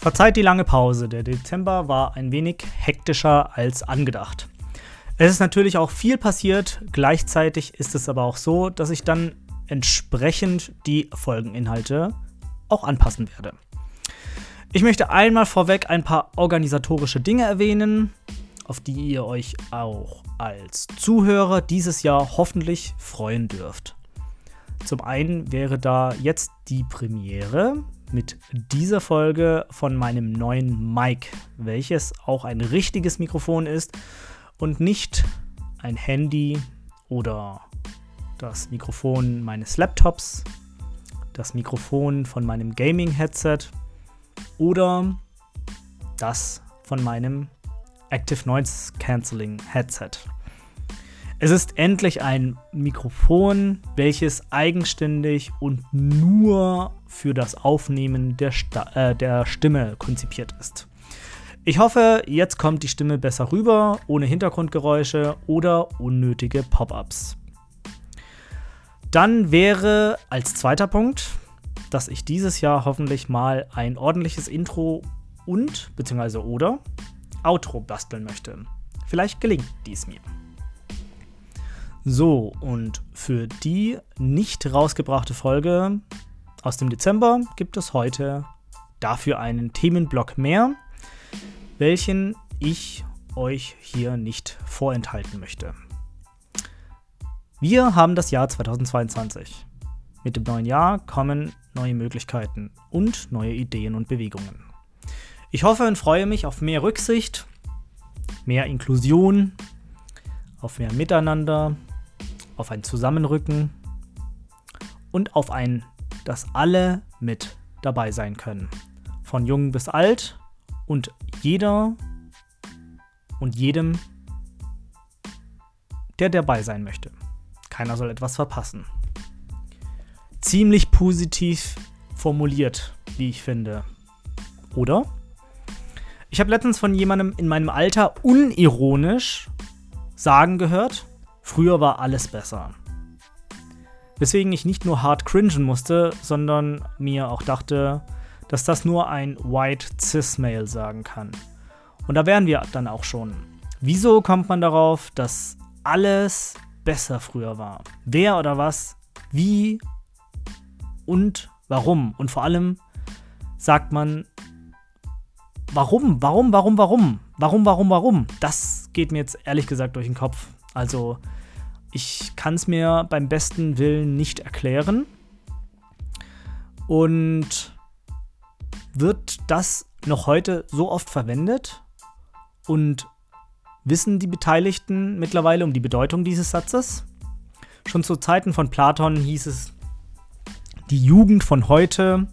Verzeiht die lange Pause. Der Dezember war ein wenig hektischer als angedacht. Es ist natürlich auch viel passiert, gleichzeitig ist es aber auch so, dass ich dann entsprechend die Folgeninhalte auch anpassen werde. Ich möchte einmal vorweg ein paar organisatorische Dinge erwähnen, auf die ihr euch auch als Zuhörer dieses Jahr hoffentlich freuen dürft. Zum einen wäre da jetzt die Premiere mit dieser Folge von meinem neuen Mic, welches auch ein richtiges Mikrofon ist und nicht ein Handy oder das Mikrofon meines Laptops, das Mikrofon von meinem Gaming-Headset oder das von meinem Active Noise Cancelling Headset. Es ist endlich ein Mikrofon, welches eigenständig und nur für das Aufnehmen der, Sta äh, der Stimme konzipiert ist. Ich hoffe, jetzt kommt die Stimme besser rüber, ohne Hintergrundgeräusche oder unnötige Pop-ups. Dann wäre als zweiter Punkt, dass ich dieses Jahr hoffentlich mal ein ordentliches Intro und bzw. oder Outro basteln möchte. Vielleicht gelingt dies mir. So, und für die nicht rausgebrachte Folge aus dem Dezember gibt es heute dafür einen Themenblock mehr, welchen ich euch hier nicht vorenthalten möchte. Wir haben das Jahr 2022. Mit dem neuen Jahr kommen neue Möglichkeiten und neue Ideen und Bewegungen. Ich hoffe und freue mich auf mehr Rücksicht, mehr Inklusion, auf mehr Miteinander, auf ein Zusammenrücken und auf ein, dass alle mit dabei sein können. Von jung bis alt und jeder und jedem, der dabei sein möchte. Keiner soll etwas verpassen. Ziemlich positiv formuliert, wie ich finde. Oder? Ich habe letztens von jemandem in meinem Alter unironisch sagen gehört, Früher war alles besser. Weswegen ich nicht nur hart cringen musste, sondern mir auch dachte, dass das nur ein White Cis-Male sagen kann. Und da wären wir dann auch schon. Wieso kommt man darauf, dass alles besser früher war? Wer oder was? Wie? Und warum? Und vor allem sagt man, warum, warum, warum, warum? Warum, warum, warum? Das geht mir jetzt ehrlich gesagt durch den Kopf. Also, ich kann es mir beim besten Willen nicht erklären. Und wird das noch heute so oft verwendet? Und wissen die Beteiligten mittlerweile um die Bedeutung dieses Satzes? Schon zu Zeiten von Platon hieß es, die Jugend von heute,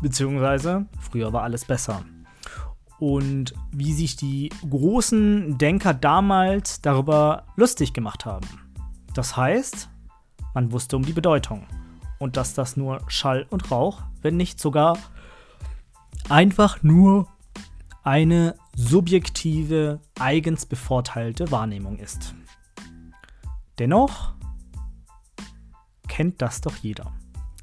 beziehungsweise früher war alles besser und wie sich die großen Denker damals darüber lustig gemacht haben. Das heißt, man wusste um die Bedeutung und dass das nur Schall und Rauch, wenn nicht sogar einfach nur eine subjektive, eigens bevorteilte Wahrnehmung ist. Dennoch kennt das doch jeder.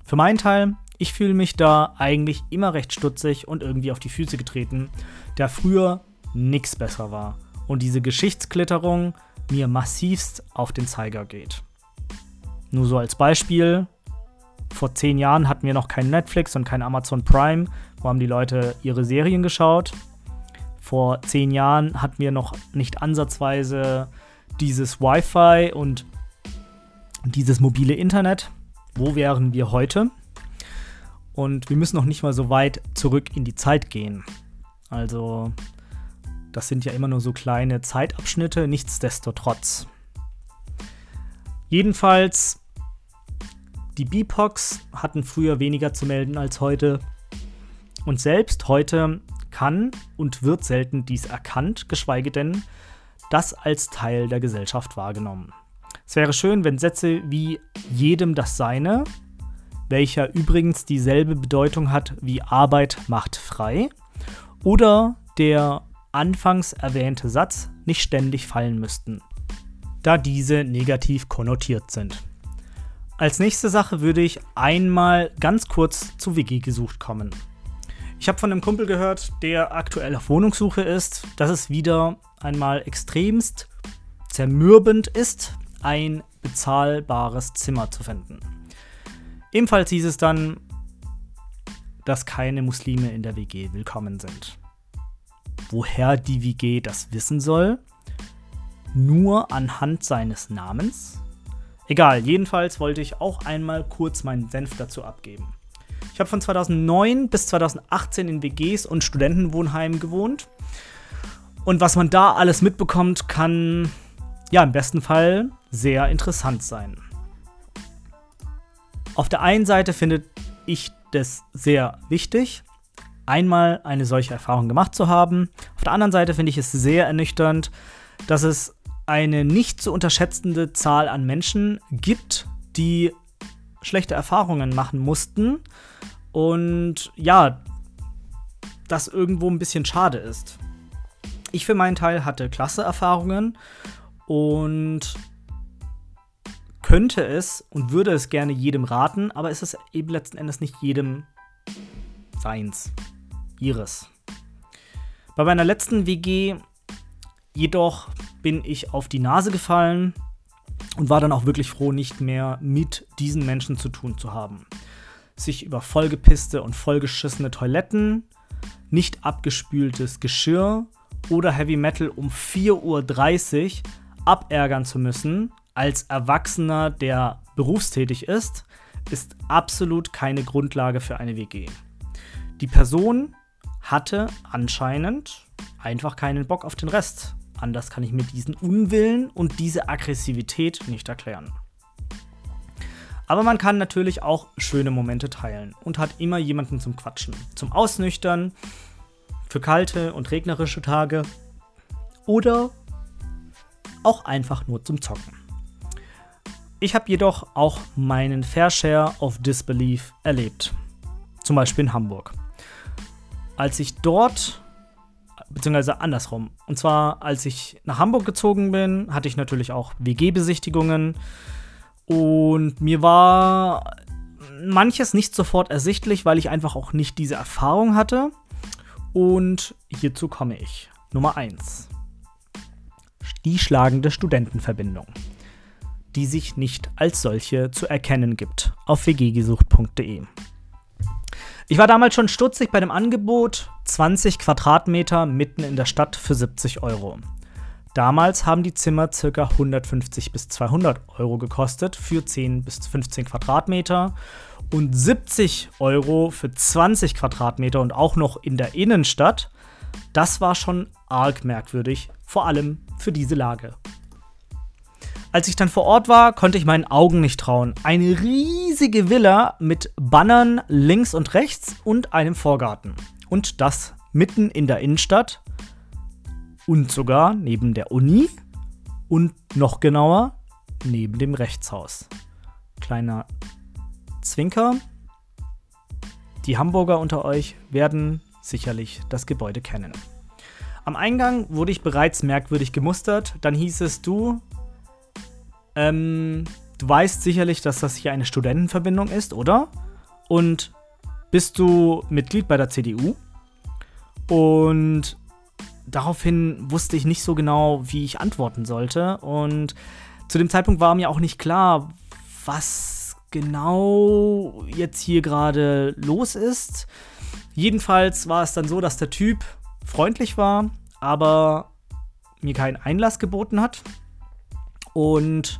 Für meinen Teil ich fühle mich da eigentlich immer recht stutzig und irgendwie auf die Füße getreten, da früher nichts besser war und diese Geschichtsklitterung mir massivst auf den Zeiger geht. Nur so als Beispiel, vor zehn Jahren hatten wir noch kein Netflix und kein Amazon Prime, wo haben die Leute ihre Serien geschaut. Vor zehn Jahren hatten wir noch nicht ansatzweise dieses Wi-Fi und dieses mobile Internet. Wo wären wir heute? Und wir müssen noch nicht mal so weit zurück in die Zeit gehen. Also Das sind ja immer nur so kleine Zeitabschnitte, nichtsdestotrotz. Jedenfalls, die BIPOX hatten früher weniger zu melden als heute. Und selbst heute kann und wird selten dies erkannt, geschweige denn das als Teil der Gesellschaft wahrgenommen. Es wäre schön, wenn Sätze wie jedem das Seine, welcher übrigens dieselbe Bedeutung hat wie Arbeit macht frei, oder der anfangs erwähnte Satz nicht ständig fallen müssten, da diese negativ konnotiert sind. Als nächste Sache würde ich einmal ganz kurz zu WG gesucht kommen. Ich habe von einem Kumpel gehört, der aktuell auf Wohnungssuche ist, dass es wieder einmal extremst zermürbend ist, ein bezahlbares Zimmer zu finden. Ebenfalls hieß es dann, dass keine Muslime in der WG willkommen sind. Woher die WG das wissen soll? Nur anhand seines Namens? Egal, jedenfalls wollte ich auch einmal kurz meinen Senf dazu abgeben. Ich habe von 2009 bis 2018 in WGs und Studentenwohnheimen gewohnt. Und was man da alles mitbekommt, kann ja im besten Fall sehr interessant sein. Auf der einen Seite finde ich das sehr wichtig, einmal eine solche Erfahrung gemacht zu haben. Auf der anderen Seite finde ich es sehr ernüchternd, dass es eine nicht zu unterschätzende Zahl an Menschen gibt, die schlechte Erfahrungen machen mussten. Und ja, das irgendwo ein bisschen schade ist. Ich für meinen Teil hatte klasse Erfahrungen und könnte es und würde es gerne jedem raten, aber es ist eben letzten Endes nicht jedem seins, ihres. Bei meiner letzten WG jedoch bin ich auf die Nase gefallen und war dann auch wirklich froh, nicht mehr mit diesen Menschen zu tun zu haben. Sich über vollgepisste und vollgeschissene Toiletten, nicht abgespültes Geschirr oder Heavy Metal um 4.30 Uhr abärgern zu müssen, als Erwachsener, der berufstätig ist, ist absolut keine Grundlage für eine WG. Die Person hatte anscheinend einfach keinen Bock auf den Rest. Anders kann ich mir diesen Unwillen und diese Aggressivität nicht erklären. Aber man kann natürlich auch schöne Momente teilen und hat immer jemanden zum Quatschen, zum Ausnüchtern, für kalte und regnerische Tage oder auch einfach nur zum Zocken. Ich habe jedoch auch meinen Fair Share of Disbelief erlebt. Zum Beispiel in Hamburg. Als ich dort, beziehungsweise andersrum, und zwar als ich nach Hamburg gezogen bin, hatte ich natürlich auch WG-Besichtigungen und mir war manches nicht sofort ersichtlich, weil ich einfach auch nicht diese Erfahrung hatte. Und hierzu komme ich. Nummer 1. Die schlagende Studentenverbindung, die sich nicht als solche zu erkennen gibt auf wggesucht.de. Ich war damals schon stutzig bei dem Angebot 20 Quadratmeter mitten in der Stadt für 70 Euro. Damals haben die Zimmer ca. 150 bis 200 Euro gekostet für 10 bis 15 Quadratmeter und 70 Euro für 20 Quadratmeter und auch noch in der Innenstadt, das war schon arg merkwürdig, vor allem für diese Lage. Als ich dann vor Ort war, konnte ich meinen Augen nicht trauen. Eine riesige Villa mit Bannern links und rechts und einem Vorgarten. Und das mitten in der Innenstadt und sogar neben der Uni und noch genauer neben dem Rechtshaus. Kleiner Zwinker. Die Hamburger unter euch werden sicherlich das Gebäude kennen. Am Eingang wurde ich bereits merkwürdig gemustert. Dann hieß es, du, ähm, du weißt sicherlich, dass das hier eine Studentenverbindung ist, oder? Und bist du Mitglied bei der CDU? Und daraufhin wusste ich nicht so genau, wie ich antworten sollte. Und zu dem Zeitpunkt war mir auch nicht klar, was genau jetzt hier gerade los ist. Jedenfalls war es dann so, dass der Typ freundlich war, aber mir keinen Einlass geboten hat und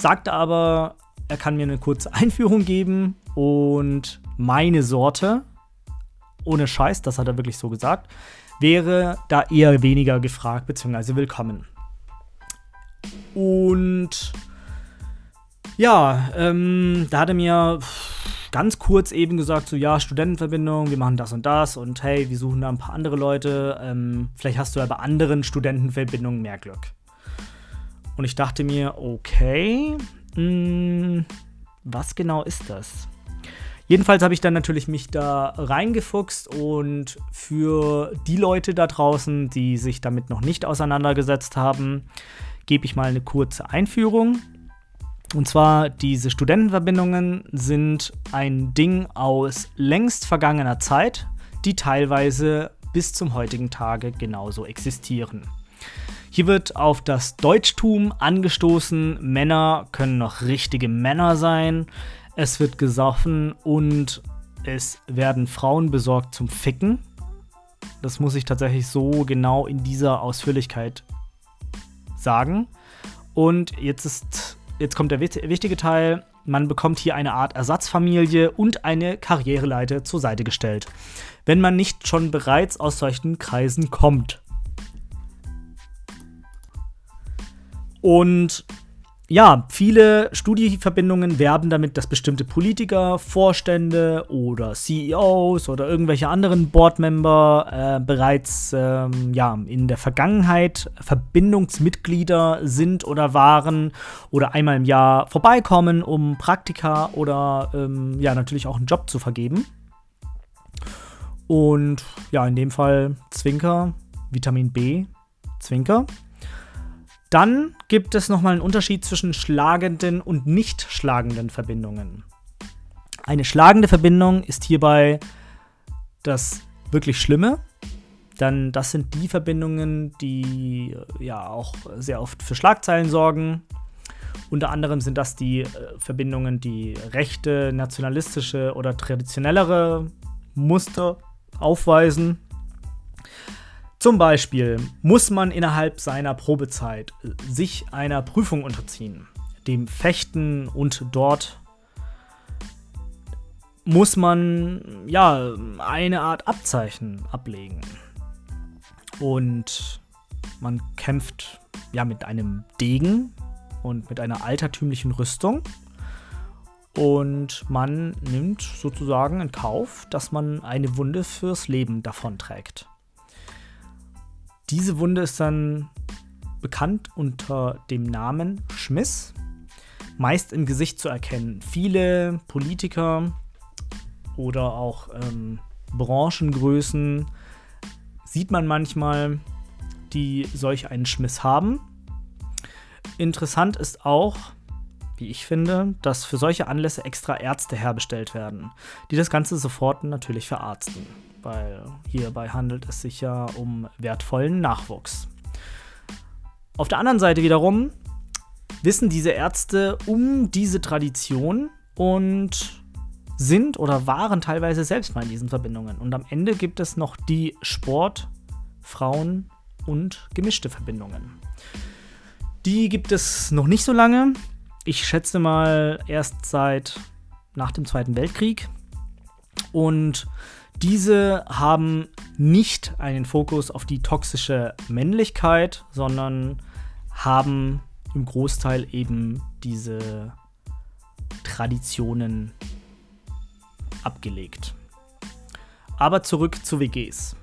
sagte aber, er kann mir eine kurze Einführung geben und meine Sorte, ohne Scheiß, das hat er wirklich so gesagt, wäre da eher weniger gefragt bzw. willkommen. Und ja, ähm, da hat er mir ganz kurz eben gesagt, so ja, Studentenverbindung, wir machen das und das und hey, wir suchen da ein paar andere Leute. Ähm, vielleicht hast du ja bei anderen Studentenverbindungen mehr Glück. Und ich dachte mir, okay, mh, hm, was genau ist das? Jedenfalls habe ich dann natürlich mich da reingefuchst und für die Leute da draußen, die sich damit noch nicht auseinandergesetzt haben, gebe ich mal eine kurze Einführung. Und zwar, diese Studentenverbindungen sind ein Ding aus längst vergangener Zeit, die teilweise bis zum heutigen Tage genauso existieren. Hier wird auf das Deutschtum angestoßen, Männer können noch richtige Männer sein, es wird gesoffen und es werden Frauen besorgt zum Ficken. Das muss ich tatsächlich so genau in dieser Ausführlichkeit sagen. Und jetzt ist jetzt kommt der wichtige Teil. Man bekommt hier eine Art Ersatzfamilie und eine Karriereleiter zur Seite gestellt, wenn man nicht schon bereits aus solchen Kreisen kommt. Und ja, viele Studieverbindungen werben damit, dass bestimmte Politiker, Vorstände oder CEOs oder irgendwelche anderen Boardmember äh, bereits ähm, ja, in der Vergangenheit Verbindungsmitglieder sind oder waren oder einmal im Jahr vorbeikommen, um Praktika oder ähm, ja, natürlich auch einen Job zu vergeben. Und ja, in dem Fall Zwinker, Vitamin B, Zwinker. Dann gibt es nochmal einen Unterschied zwischen schlagenden und nicht schlagenden Verbindungen. Eine schlagende Verbindung ist hierbei das wirklich Schlimme, dann das sind die Verbindungen, die ja auch sehr oft für Schlagzeilen sorgen. Unter anderem sind das die äh, Verbindungen, die rechte, nationalistische oder traditionellere Muster aufweisen. Zum Beispiel muss man innerhalb seiner Probezeit sich einer Prüfung unterziehen, dem Fechten und dort muss man ja eine Art Abzeichen ablegen. Und man kämpft ja mit einem Degen und mit einer altertümlichen Rüstung. Und man nimmt sozusagen in Kauf, dass man eine Wunde fürs Leben davonträgt. Diese Wunde ist dann bekannt unter dem Namen Schmiss, meist im Gesicht zu erkennen. Viele Politiker oder auch ähm, Branchengrößen sieht man manchmal, die solch einen Schmiss haben. Interessant ist auch, wie ich finde, dass für solche Anlässe extra Ärzte herbestellt werden, die das Ganze sofort natürlich verarzten weil hierbei handelt es sich ja um wertvollen Nachwuchs. Auf der anderen Seite wiederum wissen diese Ärzte um diese Tradition und sind oder waren teilweise selbst mal in diesen Verbindungen. Und am Ende gibt es noch die Sport, Frauen und gemischte Verbindungen. Die gibt es noch nicht so lange. Ich schätze mal erst seit nach dem Zweiten Weltkrieg. Und diese haben nicht einen Fokus auf die toxische Männlichkeit, sondern haben im Großteil eben diese Traditionen abgelegt. Aber zurück zu WGs.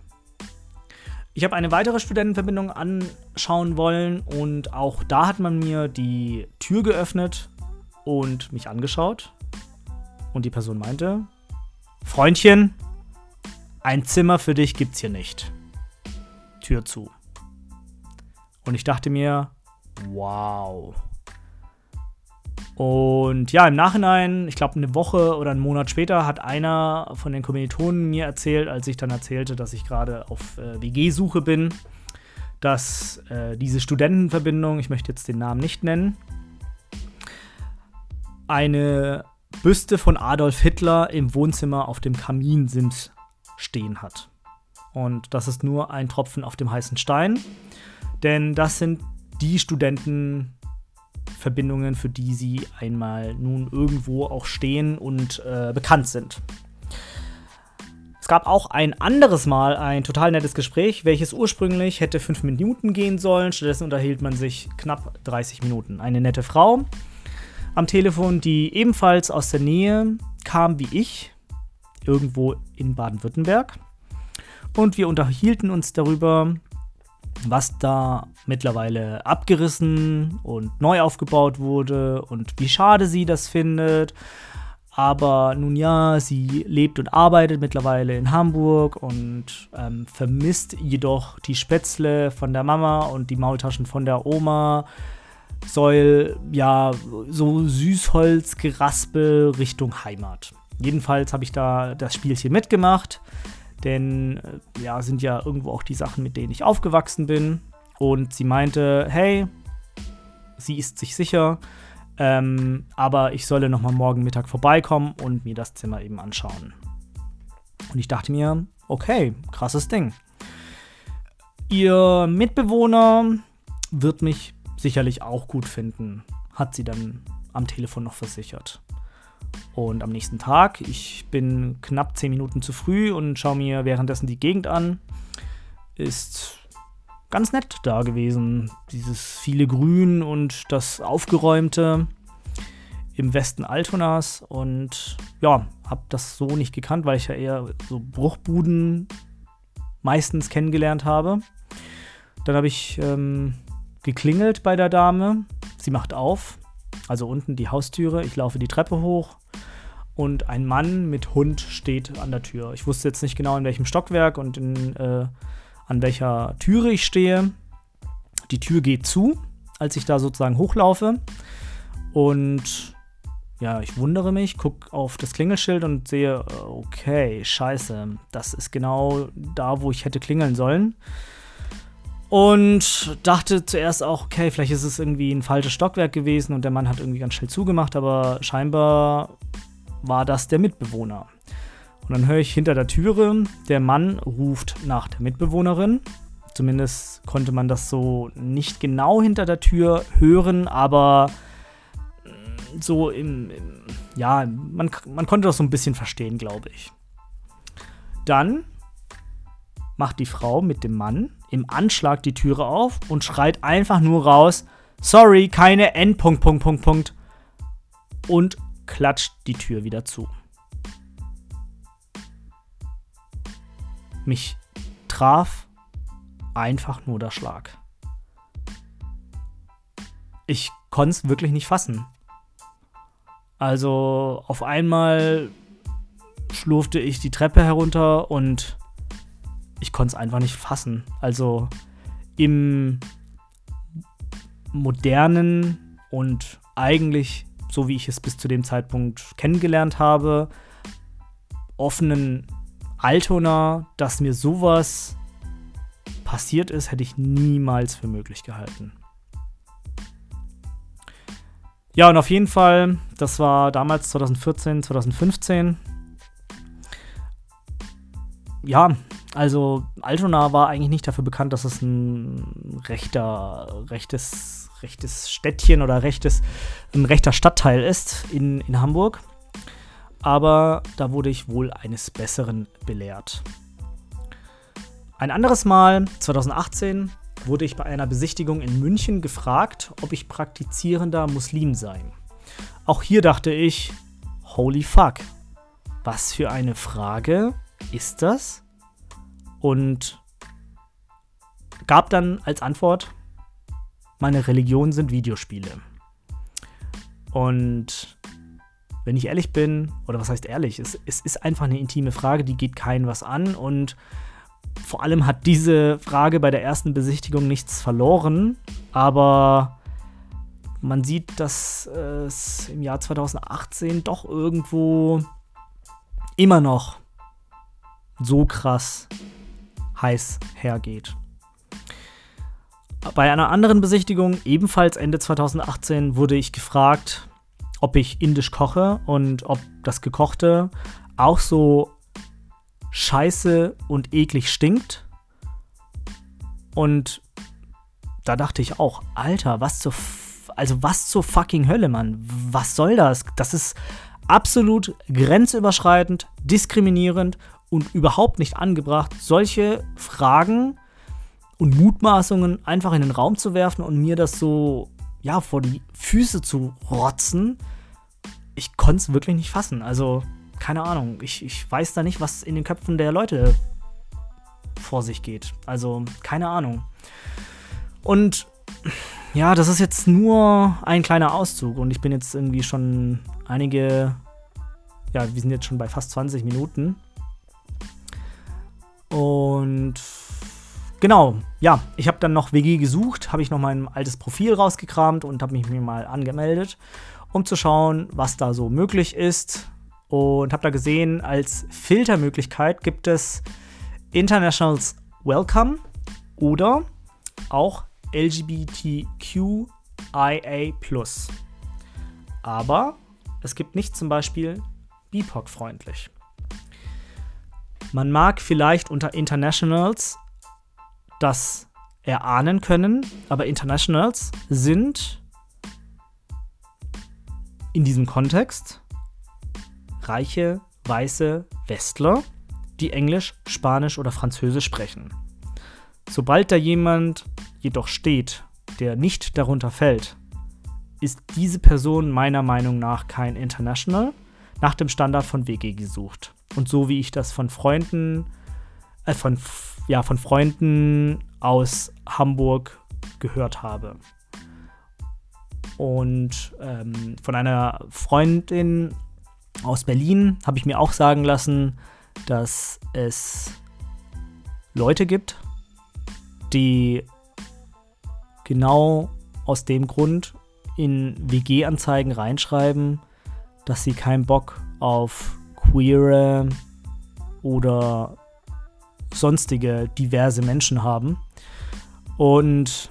Ich habe eine weitere Studentenverbindung anschauen wollen und auch da hat man mir die Tür geöffnet und mich angeschaut. Und die Person meinte, Freundchen, ein Zimmer für dich gibt's hier nicht. Tür zu. Und ich dachte mir, wow. Und ja, im Nachhinein, ich glaube eine Woche oder einen Monat später, hat einer von den Kommilitonen mir erzählt, als ich dann erzählte, dass ich gerade auf äh, WG-Suche bin, dass äh, diese Studentenverbindung, ich möchte jetzt den Namen nicht nennen, eine Büste von Adolf Hitler im Wohnzimmer auf dem Kaminsims stehen hat. Und das ist nur ein Tropfen auf dem heißen Stein, denn das sind die Studentenverbindungen, für die sie einmal nun irgendwo auch stehen und äh, bekannt sind. Es gab auch ein anderes Mal ein total nettes Gespräch, welches ursprünglich hätte fünf Minuten gehen sollen. Stattdessen unterhielt man sich knapp 30 Minuten. Eine nette Frau am Telefon, die ebenfalls aus der Nähe kam wie ich, irgendwo in Baden-Württemberg. Und wir unterhielten uns darüber, was da mittlerweile abgerissen und neu aufgebaut wurde und wie schade sie das findet aber nun ja, sie lebt und arbeitet mittlerweile in Hamburg und ähm, vermisst jedoch die Spätzle von der Mama und die Maultaschen von der Oma. Soll ja so Süßholzgeraspel Richtung Heimat. Jedenfalls habe ich da das Spielchen mitgemacht, denn äh, ja, sind ja irgendwo auch die Sachen, mit denen ich aufgewachsen bin. Und sie meinte, hey, sie ist sich sicher, ähm, aber ich solle nochmal morgen Mittag vorbeikommen und mir das Zimmer eben anschauen. Und ich dachte mir, okay, krasses Ding. Ihr Mitbewohner wird mich sicherlich auch gut finden, hat sie dann am Telefon noch versichert. Und am nächsten Tag, ich bin knapp 10 Minuten zu früh und schaue mir währenddessen die Gegend an, ist ganz nett da gewesen. Dieses viele Grün und das Aufgeräumte im Westen Altonas und ja, habe das so nicht gekannt, weil ich ja eher so Bruchbuden meistens kennengelernt habe. Dann habe ich ähm, geklingelt bei der Dame. Sie macht auf, also unten die Haustüre. Ich laufe die Treppe hoch und ein Mann mit Hund steht an der Tür. Ich wusste jetzt nicht genau, in welchem Stockwerk und in, äh, an welcher Türe ich stehe. Die Tür geht zu, als ich da sozusagen hochlaufe. Und ja, ich wundere mich, gucke auf das Klingelschild und sehe, okay, scheiße, das ist genau da, wo ich hätte klingeln sollen. Und dachte zuerst auch, okay, vielleicht ist es irgendwie ein falsches Stockwerk gewesen und der Mann hat irgendwie ganz schnell zugemacht, aber scheinbar war das der Mitbewohner. Und dann höre ich hinter der Türe, der Mann ruft nach der Mitbewohnerin. Zumindest konnte man das so nicht genau hinter der Tür hören, aber so im, im ja, man, man konnte das so ein bisschen verstehen, glaube ich. Dann macht die Frau mit dem Mann im Anschlag die Türe auf und schreit einfach nur raus, sorry, keine Endpunkt, Punkt, Punkt, Punkt, und klatscht die Tür wieder zu. Mich traf einfach nur der Schlag. Ich konnte es wirklich nicht fassen. Also auf einmal schlurfte ich die Treppe herunter und ich konnte es einfach nicht fassen. Also im modernen und eigentlich, so wie ich es bis zu dem Zeitpunkt kennengelernt habe, offenen Altona, dass mir sowas passiert ist, hätte ich niemals für möglich gehalten. Ja, und auf jeden Fall, das war damals 2014, 2015. Ja, also Altona war eigentlich nicht dafür bekannt, dass es ein rechter, rechtes, rechtes Städtchen oder rechtes, ein rechter Stadtteil ist in, in Hamburg. Aber da wurde ich wohl eines Besseren belehrt. Ein anderes Mal, 2018, wurde ich bei einer Besichtigung in München gefragt, ob ich praktizierender Muslim sei. Auch hier dachte ich, holy fuck, was für eine Frage ist das? Und gab dann als Antwort, meine Religion sind Videospiele. Und wenn ich ehrlich bin, oder was heißt ehrlich, es, es ist einfach eine intime Frage, die geht keinen was an und vor allem hat diese Frage bei der ersten Besichtigung nichts verloren, aber man sieht, dass es im Jahr 2018 doch irgendwo immer noch so krass heiß hergeht. Bei einer anderen Besichtigung, ebenfalls Ende 2018, wurde ich gefragt, ob ich indisch koche und ob das Gekochte auch so scheiße und eklig stinkt. Und da dachte ich auch, Alter, was zur, also was zur fucking Hölle, Mann? Was soll das? Das ist absolut grenzüberschreitend, diskriminierend und überhaupt nicht angebracht, solche Fragen und Mutmaßungen einfach in den Raum zu werfen und mir das so ja vor die Füße zu rotzen. Ich konnte es wirklich nicht fassen. Also keine Ahnung. Ich, ich weiß da nicht, was in den Köpfen der Leute vor sich geht. Also keine Ahnung. Und ja, das ist jetzt nur ein kleiner Auszug und ich bin jetzt irgendwie schon einige, ja, wir sind jetzt schon bei fast 20 Minuten. Und genau, ja, ich habe dann noch WG gesucht, habe ich noch mein altes Profil rausgekramt und habe mich mir mal angemeldet, um zu schauen, was da so möglich ist. Und habe da gesehen, als Filtermöglichkeit gibt es Internationals Welcome oder auch LGBTQIA. Aber es gibt nicht zum Beispiel BIPOC-freundlich. Man mag vielleicht unter Internationals das erahnen können, aber Internationals sind in diesem Kontext reiche, weiße Westler, die Englisch, Spanisch oder Französisch sprechen. Sobald da jemand jedoch steht, der nicht darunter fällt, ist diese Person meiner Meinung nach kein International, nach dem Standard von WG gesucht. Und so wie ich das von Freunden, äh, von, ja, von Freunden aus Hamburg gehört habe. Und ähm, von einer Freundin aus Berlin habe ich mir auch sagen lassen, dass es Leute gibt, die genau aus dem Grund in WG-Anzeigen reinschreiben, dass sie keinen Bock auf queere oder sonstige diverse Menschen haben. Und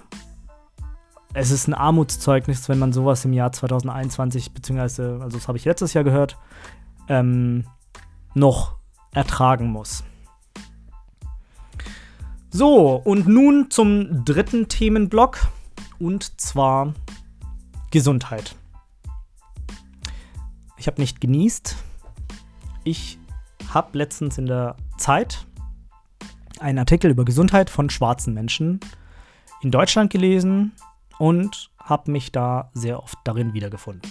es ist ein Armutszeugnis, wenn man sowas im Jahr 2021, beziehungsweise, also das habe ich letztes Jahr gehört, ähm, noch ertragen muss. So, und nun zum dritten Themenblock und zwar Gesundheit. Ich habe nicht genießt. Ich habe letztens in der Zeit einen Artikel über Gesundheit von schwarzen Menschen in Deutschland gelesen und habe mich da sehr oft darin wiedergefunden.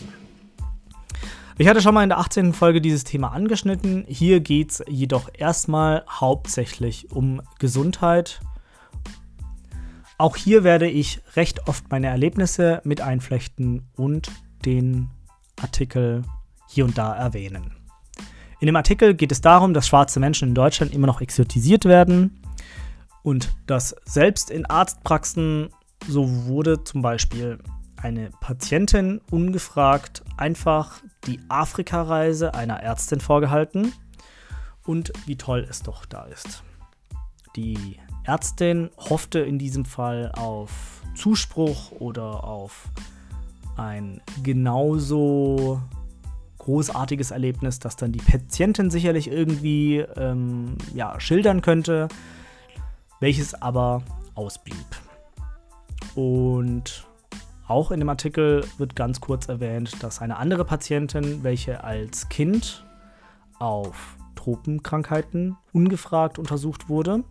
Ich hatte schon mal in der 18. Folge dieses Thema angeschnitten. Hier geht es jedoch erstmal hauptsächlich um Gesundheit. Auch hier werde ich recht oft meine Erlebnisse mit einflechten und den Artikel hier und da erwähnen. In dem Artikel geht es darum, dass schwarze Menschen in Deutschland immer noch exotisiert werden und dass selbst in Arztpraxen so wurde zum Beispiel eine Patientin ungefragt einfach die Afrika-Reise einer Ärztin vorgehalten und wie toll es doch da ist. Die Ärztin hoffte in diesem Fall auf Zuspruch oder auf ein genauso großartiges Erlebnis, das dann die Patientin sicherlich irgendwie ähm, ja, schildern könnte, welches aber ausblieb. Und auch in dem Artikel wird ganz kurz erwähnt, dass eine andere Patientin, welche als Kind auf Tropenkrankheiten ungefragt untersucht wurde,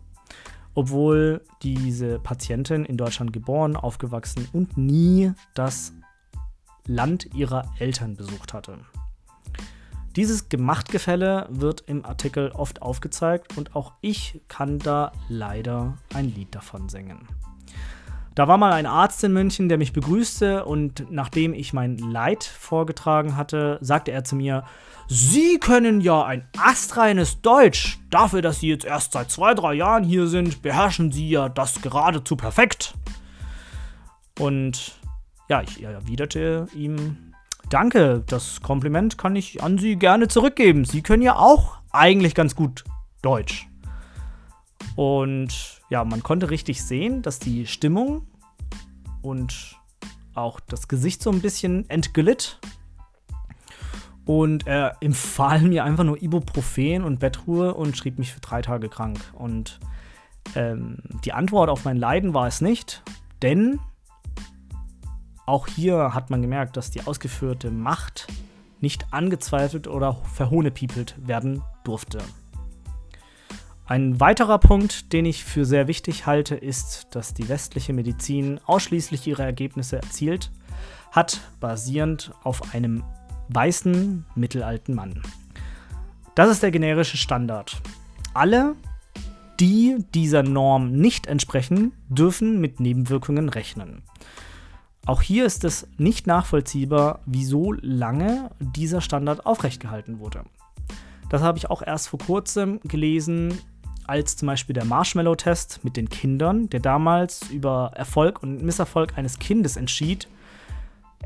obwohl diese Patientin in Deutschland geboren, aufgewachsen und nie das Land ihrer Eltern besucht hatte. Dieses Gemachtgefälle wird im Artikel oft aufgezeigt und auch ich kann da leider ein Lied davon singen. Da war mal ein Arzt in München, der mich begrüßte und nachdem ich mein Leid vorgetragen hatte, sagte er zu mir, Sie können ja ein astreines Deutsch. Dafür, dass Sie jetzt erst seit zwei, drei Jahren hier sind, beherrschen Sie ja das geradezu perfekt. Und ja, ich erwiderte ihm, danke, das Kompliment kann ich an Sie gerne zurückgeben. Sie können ja auch eigentlich ganz gut Deutsch. Und ja, man konnte richtig sehen, dass die Stimmung und auch das Gesicht so ein bisschen entglitt. Und er empfahl mir einfach nur Ibuprofen und Bettruhe und schrieb mich für drei Tage krank. Und ähm, die Antwort auf mein Leiden war es nicht, denn auch hier hat man gemerkt, dass die ausgeführte Macht nicht angezweifelt oder verhohnepiepelt werden durfte. Ein weiterer Punkt, den ich für sehr wichtig halte, ist, dass die westliche Medizin ausschließlich ihre Ergebnisse erzielt hat, basierend auf einem weißen mittelalten Mann. Das ist der generische Standard. Alle, die dieser Norm nicht entsprechen, dürfen mit Nebenwirkungen rechnen. Auch hier ist es nicht nachvollziehbar, wieso lange dieser Standard aufrechtgehalten wurde. Das habe ich auch erst vor kurzem gelesen, als zum Beispiel der Marshmallow-Test mit den Kindern, der damals über Erfolg und Misserfolg eines Kindes entschied,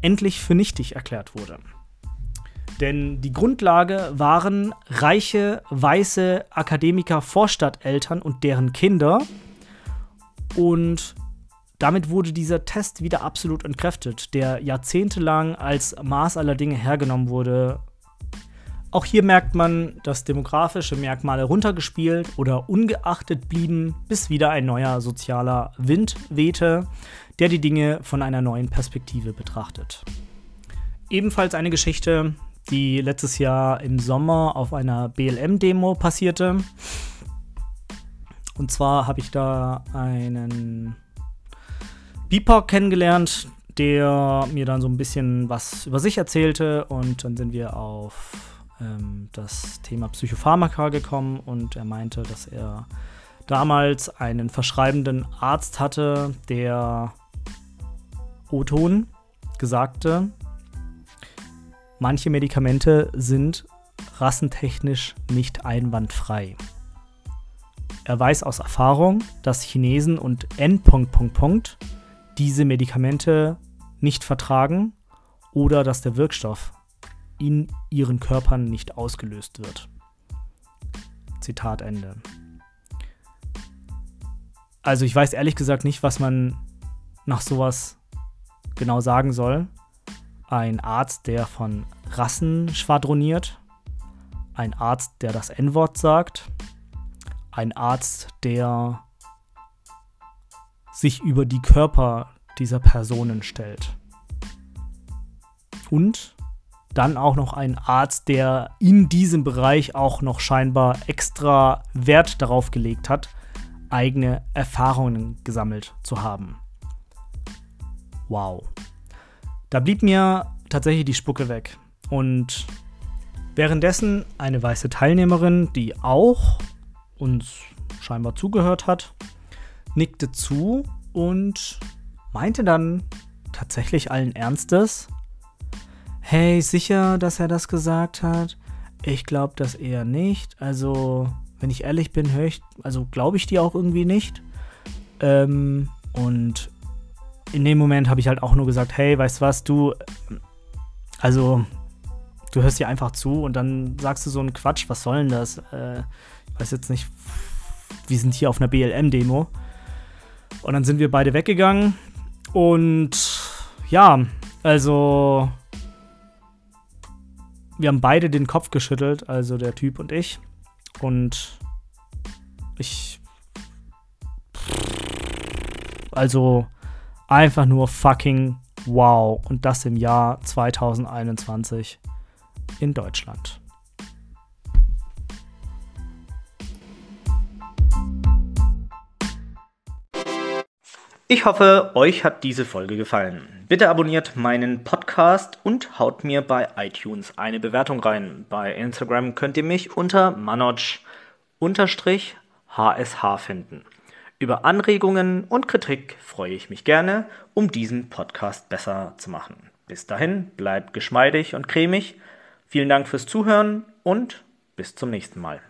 endlich für nichtig erklärt wurde. Denn die Grundlage waren reiche, weiße Akademiker Vorstadteltern und deren Kinder. Und damit wurde dieser Test wieder absolut entkräftet, der jahrzehntelang als Maß aller Dinge hergenommen wurde. Auch hier merkt man, dass demografische Merkmale runtergespielt oder ungeachtet blieben, bis wieder ein neuer sozialer Wind wehte, der die Dinge von einer neuen Perspektive betrachtet. Ebenfalls eine Geschichte, die letztes Jahr im Sommer auf einer BLM-Demo passierte. Und zwar habe ich da einen BIPOC kennengelernt, der mir dann so ein bisschen was über sich erzählte und dann sind wir auf ähm, das Thema Psychopharmaka gekommen und er meinte, dass er damals einen verschreibenden Arzt hatte, der O-Ton gesagte, manche Medikamente sind rassentechnisch nicht einwandfrei. Er weiß aus Erfahrung, dass Chinesen und N. diese Medikamente nicht vertragen oder dass der Wirkstoff in ihren Körpern nicht ausgelöst wird. Zitat Ende. Also ich weiß ehrlich gesagt nicht, was man nach sowas genau sagen soll ein Arzt, der von Rassen schwadroniert, ein Arzt, der das N-Wort sagt, ein Arzt, der sich über die Körper dieser Personen stellt. Und dann auch noch ein Arzt, der in diesem Bereich auch noch scheinbar extra Wert darauf gelegt hat, eigene Erfahrungen gesammelt zu haben. Wow. Da blieb mir tatsächlich die Spucke weg. Und währenddessen eine weiße Teilnehmerin, die auch uns scheinbar zugehört hat, nickte zu und meinte dann tatsächlich allen Ernstes, hey, sicher, dass er das gesagt hat? Ich glaube das eher nicht. Also, wenn ich ehrlich bin, höre ich, also glaube ich die auch irgendwie nicht. Ähm, und in dem Moment habe ich halt auch nur gesagt, hey, weißt du was, du, also, du hörst dir einfach zu und dann sagst du so einen Quatsch, was soll denn das? Äh, ich weiß jetzt nicht, wir sind hier auf einer BLM-Demo. Und dann sind wir beide weggegangen und ja, also wir haben beide den Kopf geschüttelt, also der Typ und ich. Und ich. Also, Einfach nur fucking wow. Und das im Jahr 2021 in Deutschland. Ich hoffe, euch hat diese Folge gefallen. Bitte abonniert meinen Podcast und haut mir bei iTunes eine Bewertung rein. Bei Instagram könnt ihr mich unter manoj-hsh finden. Über Anregungen und Kritik freue ich mich gerne, um diesen Podcast besser zu machen. Bis dahin, bleibt geschmeidig und cremig. Vielen Dank fürs Zuhören und bis zum nächsten Mal.